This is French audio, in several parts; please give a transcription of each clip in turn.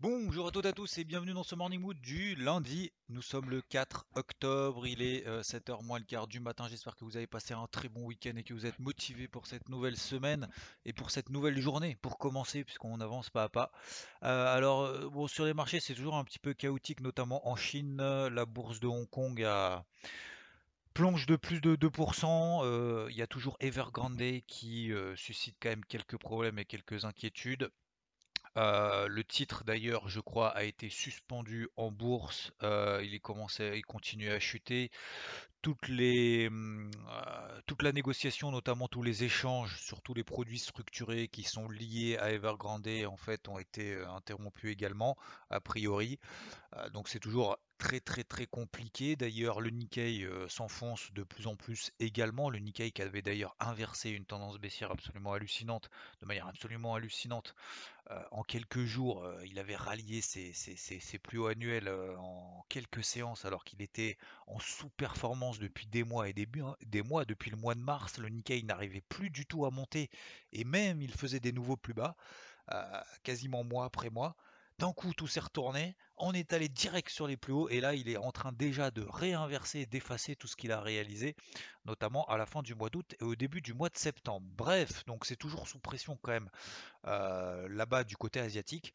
Bonjour à toutes et à tous et bienvenue dans ce Morning Mood du lundi. Nous sommes le 4 octobre, il est 7h moins le quart du matin. J'espère que vous avez passé un très bon week-end et que vous êtes motivés pour cette nouvelle semaine et pour cette nouvelle journée, pour commencer, puisqu'on avance pas à pas. Euh, alors, euh, sur les marchés, c'est toujours un petit peu chaotique, notamment en Chine. La bourse de Hong Kong a plonge de plus de 2%. Euh, Il y a toujours Evergrande qui euh, suscite quand même quelques problèmes et quelques inquiétudes. Le titre d'ailleurs, je crois, a été suspendu en bourse. Il est commencé, il continue à chuter. Euh, toute la négociation, notamment tous les échanges sur tous les produits structurés qui sont liés à Evergrande, en fait, ont été interrompus également, a priori. Donc c'est toujours très très très compliqué. D'ailleurs, le Nikkei euh, s'enfonce de plus en plus également. Le Nikkei qui avait d'ailleurs inversé une tendance baissière absolument hallucinante, de manière absolument hallucinante. Euh, en quelques jours, euh, il avait rallié ses, ses- ses- plus hauts annuels en quelques séances alors qu'il était en sous-performance depuis des mois et des, bu- des mois. Depuis le mois de mars, le Nikkei n'arrivait plus du tout à monter et même il faisait des nouveaux plus bas, quasiment mois après mois. D'un coup, tout s'est retourné. On est allé direct sur les plus hauts et là, il est en train déjà de réinverser, d'effacer tout ce qu'il a réalisé, notamment à la fin du mois d'août et au début du mois de septembre. Bref, donc c'est toujours sous pression quand même euh, là-bas du côté asiatique.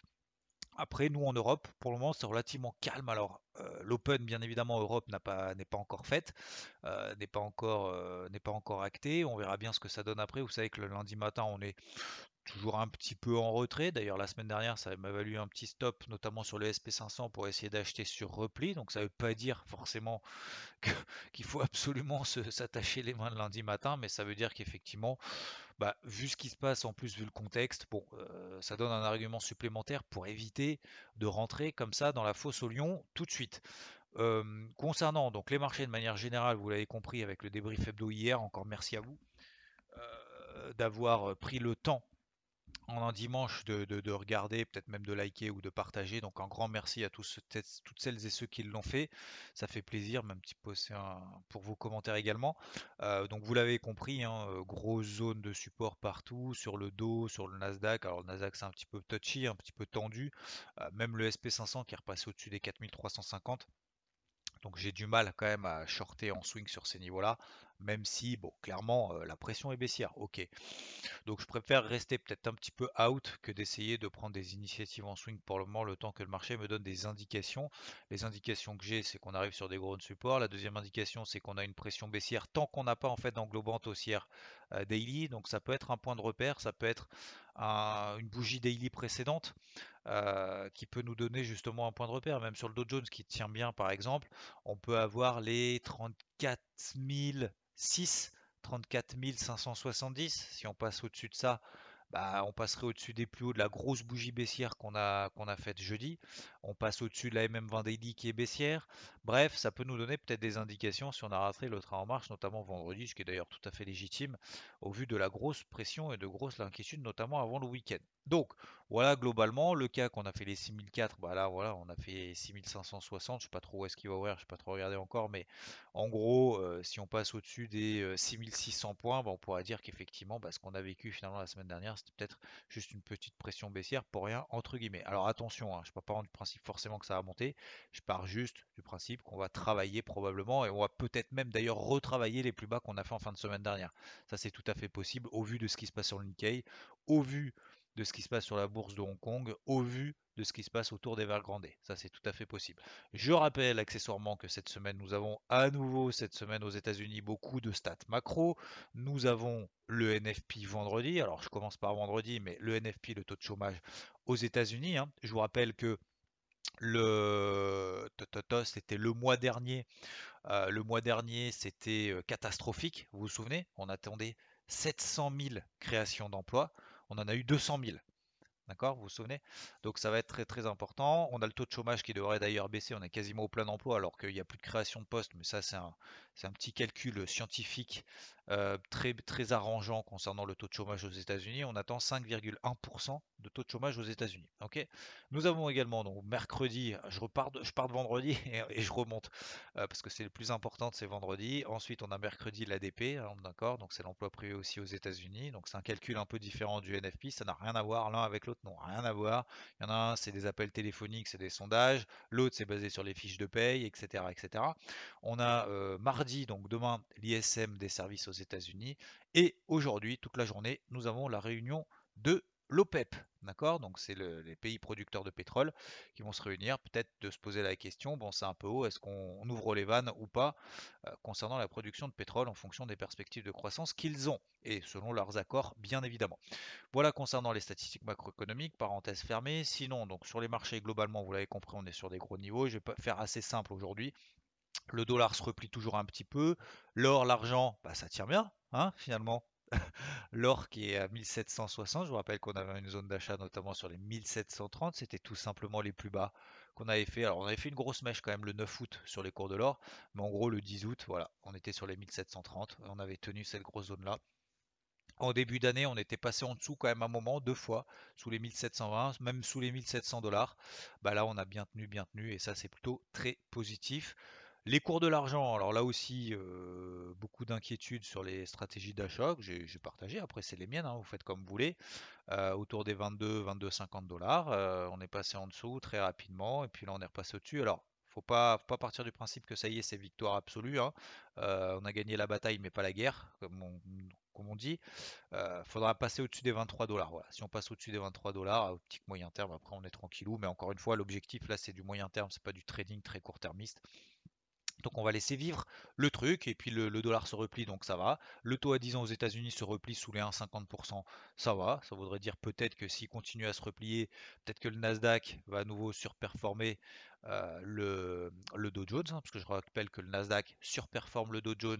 Après, nous en Europe, pour le moment, c'est relativement calme. Alors, euh, l'Open, bien évidemment, Europe n'a pas, n'est pas encore faite, euh, n'est pas encore, euh, n'est pas encore actée. On verra bien ce que ça donne après. Vous savez que le lundi matin, on est toujours un petit peu en retrait. D'ailleurs, la semaine dernière, ça m'a valu un petit stop, notamment sur le SP500 pour essayer d'acheter sur repli. Donc, ça ne veut pas dire forcément qu'il faut absolument s'attacher les mains le lundi matin, mais ça veut dire qu'effectivement, bah, vu ce qui se passe, en plus, vu le contexte, bon, euh, ça donne un argument supplémentaire pour éviter de rentrer comme ça dans la fosse au lion tout de suite. Concernant donc les marchés de manière générale, vous l'avez compris avec le débrief hebdo hier, encore merci à vous d'avoir pris le temps en un dimanche de, de- de regarder, peut-être même de liker ou de partager. Donc un grand merci à tous, toutes celles et ceux qui l'ont fait. Ça fait plaisir, même petit pour vos commentaires également. Euh, donc vous l'avez compris, hein, euh, grosse zone de support partout, sur le dos, sur le Nasdaq. Alors le Nasdaq c'est un petit peu touchy, un petit peu tendu. Euh, même le SP500 qui est repassé au-dessus des 4350. Donc j'ai du mal quand même à shorter en swing sur ces niveaux-là, même si, bon, clairement, euh, la pression est baissière. Ok. Donc je préfère rester peut-être un petit peu out que d'essayer de prendre des initiatives en swing pour le moment, le temps que le marché me donne des indications. Les indications que j'ai, c'est qu'on arrive sur des gros supports. La deuxième indication, c'est qu'on a une pression baissière tant qu'on n'a pas en fait d'englobante haussière euh, daily. Donc ça peut être un point de repère, ça peut être un- une bougie daily précédente euh, qui peut nous donner justement un point de repère. Même sur le Dow Jones qui tient bien par exemple, on peut avoir les 34 006 34 570. Si on passe au-dessus de ça, bah, on passerait au-dessus des plus hauts de la grosse bougie baissière qu'on a, qu'on a faite jeudi. On passe au-dessus de la MM20 Daily qui est baissière. Bref, ça peut nous donner peut-être des indications si on a raté le train en marche, notamment vendredi, ce qui est d'ailleurs tout à fait légitime au vu de la grosse pression et de grosse inquiétude, notamment avant le week-end. Donc, voilà globalement le cas qu'on a fait les 6004, bah là voilà, on a fait 6560, je sais pas trop où est-ce qu'il va ouvrir, je sais pas trop regarder encore, mais en gros, euh, si on passe au-dessus des euh, 6600 points, bah, on pourra dire qu'effectivement, bah, ce qu'on a vécu finalement la semaine dernière, c'était peut-être juste une petite pression baissière pour rien, entre guillemets. Alors attention, hein, je ne pars pas du principe forcément que ça va monter, je pars juste du principe qu'on va travailler probablement, et on va peut-être même d'ailleurs retravailler les plus bas qu'on a fait en fin de semaine dernière. Ça c'est tout à fait possible au vu de ce qui se passe sur le au vu de ce qui se passe sur la bourse de Hong Kong, au vu de ce qui se passe autour d'Evergrande. Ça, c'est tout à fait possible. Je rappelle accessoirement que cette semaine, nous avons à nouveau, cette semaine aux États-Unis, beaucoup de stats macro. Nous avons le NFP vendredi. Alors, je commence par vendredi, mais le NFP, le taux de chômage aux États-Unis. hein. Je vous rappelle que le c'était le mois dernier. Euh, le mois dernier, c'était euh, catastrophique. Vous vous souvenez? On attendait 700 000 créations d'emplois. on en a eu 200 000. D'accord? Vous vous souvenez? Donc ça va être très très important. On a le taux de chômage qui devrait d'ailleurs baisser. On est quasiment au plein emploi alors qu'il n'y a plus de création de postes. Mais ça, c'est un, un, petit calcul scientifique euh, très, très arrangeant concernant le taux de chômage aux États-Unis. On attend 5,1% de taux de chômage aux États-Unis. Nous avons également donc mercredi, je repars de, je pars de vendredi et, je remonte euh, parce que c'est le plus important, c'est vendredi. Ensuite, on a mercredi l'ADP, hein, Donc c'est l'emploi privé aussi aux États-Unis. Donc c'est un calcul un peu différent du NFP. Ça n'a rien à voir l'un avec l'autre, non, rien à voir. Il y en a un, c'est des appels téléphoniques, c'est des sondages. L'autre, c'est basé sur les fiches de paye, etc., etc. On a euh, mardi, donc demain, l'ISM des services aux États-Unis. Et aujourd'hui, toute la journée, nous avons la réunion de l'OPEP. D'accord? Donc c'est les pays producteurs de pétrole qui vont se réunir, peut-être de se poser la question, bon c'est un peu haut, est-ce qu'on ouvre les vannes ou pas euh, concernant la production de pétrole en fonction des perspectives de croissance qu'ils ont et selon leurs accords bien évidemment. Voilà concernant les statistiques macroéconomiques, parenthèse fermée. Sinon, donc sur les marchés globalement, vous l'avez compris, on est sur des gros niveaux. Je vais faire assez simple aujourd'hui. Le dollar se replie toujours un petit peu. L'or, l'argent, bah, ça tient bien, hein, finalement. L'or qui est à 1760, je vous rappelle qu'on avait une zone d'achat notamment sur les 1730, c'était tout simplement les plus bas qu'on avait fait. Alors on avait fait une grosse mèche quand même le 9 août sur les cours de l'or, mais en gros le 10 août, voilà, on était sur les 1730, on avait tenu cette grosse zone là. En début d'année, on était passé en dessous quand même un moment, deux fois, sous les 1720, même sous les 1700 dollars. Bah là, on a bien tenu, bien tenu, et ça, c'est plutôt très positif. Les cours de l'argent, alors là aussi, beaucoup d'inquiétudes sur les stratégies d'achat que j'ai partagées. Après, c'est les miennes, hein, vous faites comme vous voulez. Autour des 22, 22, 50 dollars. On est passé en dessous très rapidement, et puis là, on est repassé au-dessus. Alors, faut pas, faut pas partir du principe que ça y est, c'est victoire absolue. Hein. on a gagné la bataille, mais pas la guerre, comme on, dit. Il faudra passer au-dessus des 23 dollars. Voilà. Si on passe au-dessus des 23 dollars, à optique moyen terme, après on est tranquillou. Mais encore une fois, l'objectif là, c'est du moyen terme, c'est pas du trading très court termiste. Donc on va laisser vivre le truc et puis le, dollar se replie donc ça va. Le taux à 10 ans aux États-Unis se replie sous les 1,50%, ça va. Ça voudrait dire peut-être que s'il continue à se replier, peut-être que le Nasdaq va à nouveau surperformer euh, le, le, Dow Jones, hein, parce que je rappelle que le Nasdaq surperforme le Dow Jones,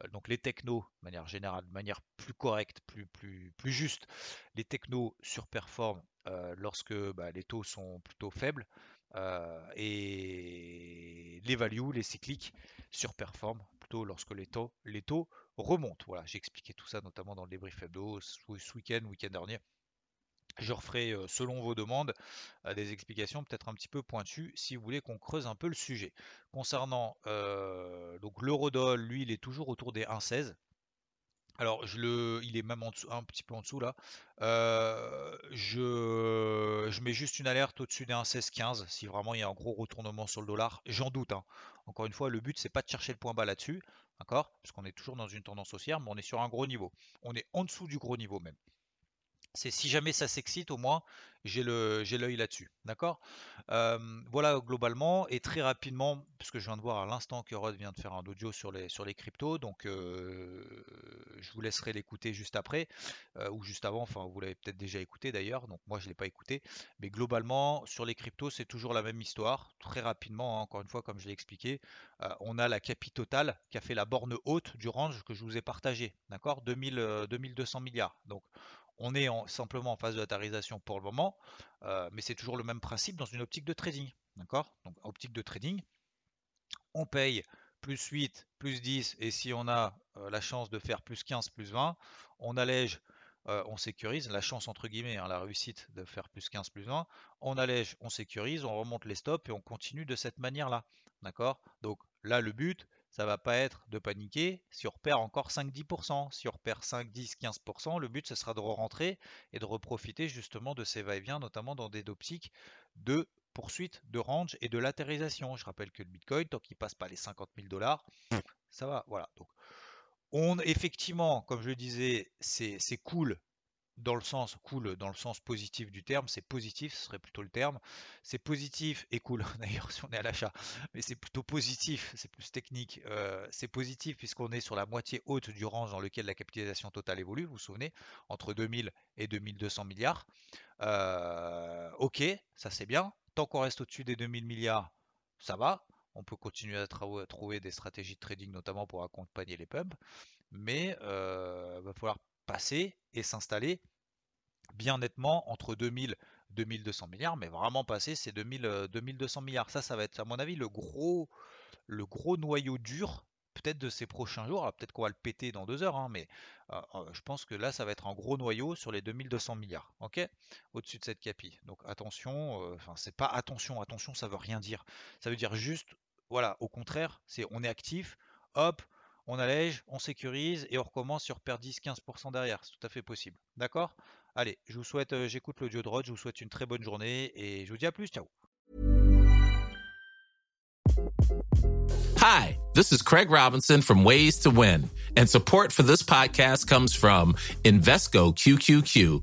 euh, donc les technos, de manière générale, de manière plus correcte, plus, plus, plus juste, les technos surperforment euh, lorsque bah, les taux sont plutôt faibles. Euh, et les values, les cycliques surperforment plutôt lorsque les taux, les taux remontent. Voilà, j'ai expliqué tout ça notamment dans le débrief hebdo ce, week-end, week-end dernier. Je referai, euh, selon vos demandes, euh, des explications peut-être un petit peu pointues si vous voulez qu'on creuse un peu le sujet. Concernant donc l'eurodoll, lui, il est toujours autour des 1,16. Alors, il est même un petit peu en dessous là. Euh, je, mets juste une alerte au-dessus des 1,1615 si vraiment il y a un gros retournement sur le dollar. J'en doute. Hein. Encore une fois, le but c'est pas de chercher le point bas là-dessus, d'accord? Parce qu'on est toujours dans une tendance haussière, mais on est sur un gros niveau. On est en dessous du gros niveau même c'est si jamais ça s'excite, au moins j'ai l'œil là-dessus. D'accord? Voilà globalement. Et très rapidement, puisque je viens de voir à l'instant que Rod vient de faire un audio sur les, cryptos, donc je vous laisserai l'écouter juste après, ou juste avant, enfin vous l'avez peut-être déjà écouté d'ailleurs, donc moi je ne l'ai pas écouté. Mais globalement, sur les cryptos, c'est toujours la même histoire. Très rapidement, hein, encore une fois, comme je l'ai expliqué, on a la capi totale qui a fait la borne haute du range que je vous ai partagé. D'accord? 2200 milliards. Donc on est simplement en phase de latérisation pour le moment, euh, mais c'est toujours le même principe dans une optique de trading. D'accord? Donc, optique de trading, on paye plus 8, plus 10, et si on a euh, la chance de faire plus 15, plus 20, on allège, euh, on sécurise, la chance entre guillemets, hein, la réussite de faire plus 15, plus 20, on allège, on sécurise, on remonte les stops et on continue de cette manière-là. D'accord? Donc là, le but, ça va pas être de paniquer si on repère encore 5-10%. Si on repère 5, 10, 15%, le but ce sera de re-rentrer et de reprofiter justement de ces va-et-vient, notamment dans des optiques de poursuite de range et de latérisation. Je rappelle que le Bitcoin, tant qu'il passe pas les 50 000 dollars, ça va. Voilà. Donc, on, effectivement, comme je le disais, c'est cool dans le sens cool, dans le sens positif du terme, c'est positif, ce serait plutôt le terme. C'est positif et cool, d'ailleurs, si on est à l'achat, mais c'est plutôt positif, c'est plus technique. Euh, c'est positif puisqu'on est sur la moitié haute du range dans lequel la capitalisation totale évolue, vous vous souvenez, entre 2000 et 2200 milliards. Euh, ok, ça c'est bien. Tant qu'on reste au-dessus des 2000 milliards, ça va. On peut continuer à, trouver des stratégies de trading, notamment pour accompagner les pumps. Mais il euh, va falloir passer et s'installer bien nettement entre 2000 2200 milliards, mais vraiment passer ces 2000, 2200 milliards. Ça, ça va être à mon avis le gros, le gros noyau dur peut-être de ces prochains jours. Peut-être qu'on va le péter dans deux heures, hein, mais euh, euh, je pense que là, ça va être un gros noyau sur les 2200 milliards, ok? Au-dessus de cette capi. Donc attention, euh, enfin c'est pas attention, attention, ça veut rien dire. Ça veut dire juste, voilà, au contraire, c'est on est actif, hop, on allège, on sécurise et on recommence sur perdre 10-15% derrière. C'est tout à fait possible. D'accord? Allez, je vous souhaite, j'écoute l'audio de Rod, je vous souhaite une très bonne journée et je vous dis à plus, ciao Hi, this is Craig Robinson from Ways to Win, and support for this podcast comes from Invesco QQQ,